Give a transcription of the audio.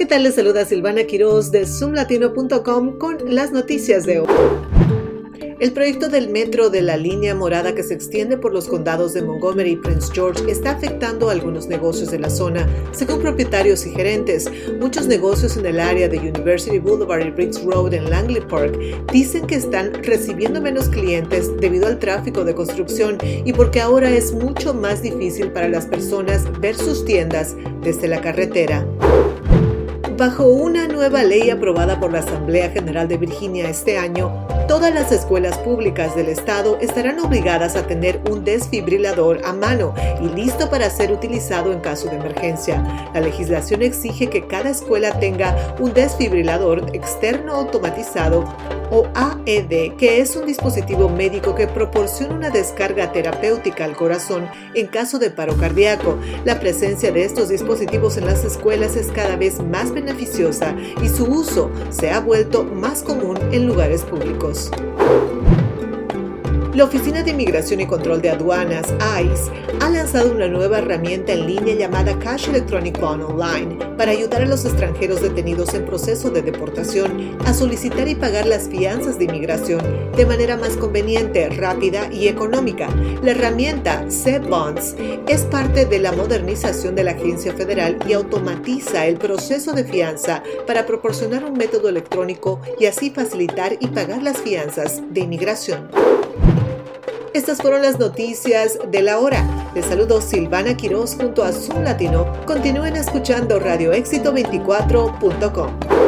¿Qué tal? Les saluda Silvana Quiroz de zoomlatino.com con las noticias de hoy. El proyecto del metro de la línea morada que se extiende por los condados de Montgomery y Prince George está afectando a algunos negocios de la zona, según propietarios y gerentes. Muchos negocios en el área de University Boulevard y Briggs Road en Langley Park dicen que están recibiendo menos clientes debido al tráfico de construcción y porque ahora es mucho más difícil para las personas ver sus tiendas desde la carretera. Bajo una nueva ley aprobada por la Asamblea General de Virginia este año, todas las escuelas públicas del estado estarán obligadas a tener un desfibrilador a mano y listo para ser utilizado en caso de emergencia. La legislación exige que cada escuela tenga un desfibrilador externo automatizado o AED, que es un dispositivo médico que proporciona una descarga terapéutica al corazón en caso de paro cardíaco. La presencia de estos dispositivos en las escuelas es cada vez más beneficiosa y su uso se ha vuelto más común en lugares públicos. La Oficina de Inmigración y Control de Aduanas, ICE, ha lanzado una nueva herramienta en línea llamada Cash Electronic Bond Online para ayudar a los extranjeros detenidos en proceso de deportación a solicitar y pagar las fianzas de inmigración de manera más conveniente, rápida y económica. La herramienta C-Bonds es parte de la modernización de la agencia federal y automatiza el proceso de fianza para proporcionar un método electrónico y así facilitar y pagar las fianzas de inmigración. Estas fueron las noticias de la hora. Les saludo Silvana Quiroz junto a Zoom Latino. Continúen escuchando radioéxito24.com.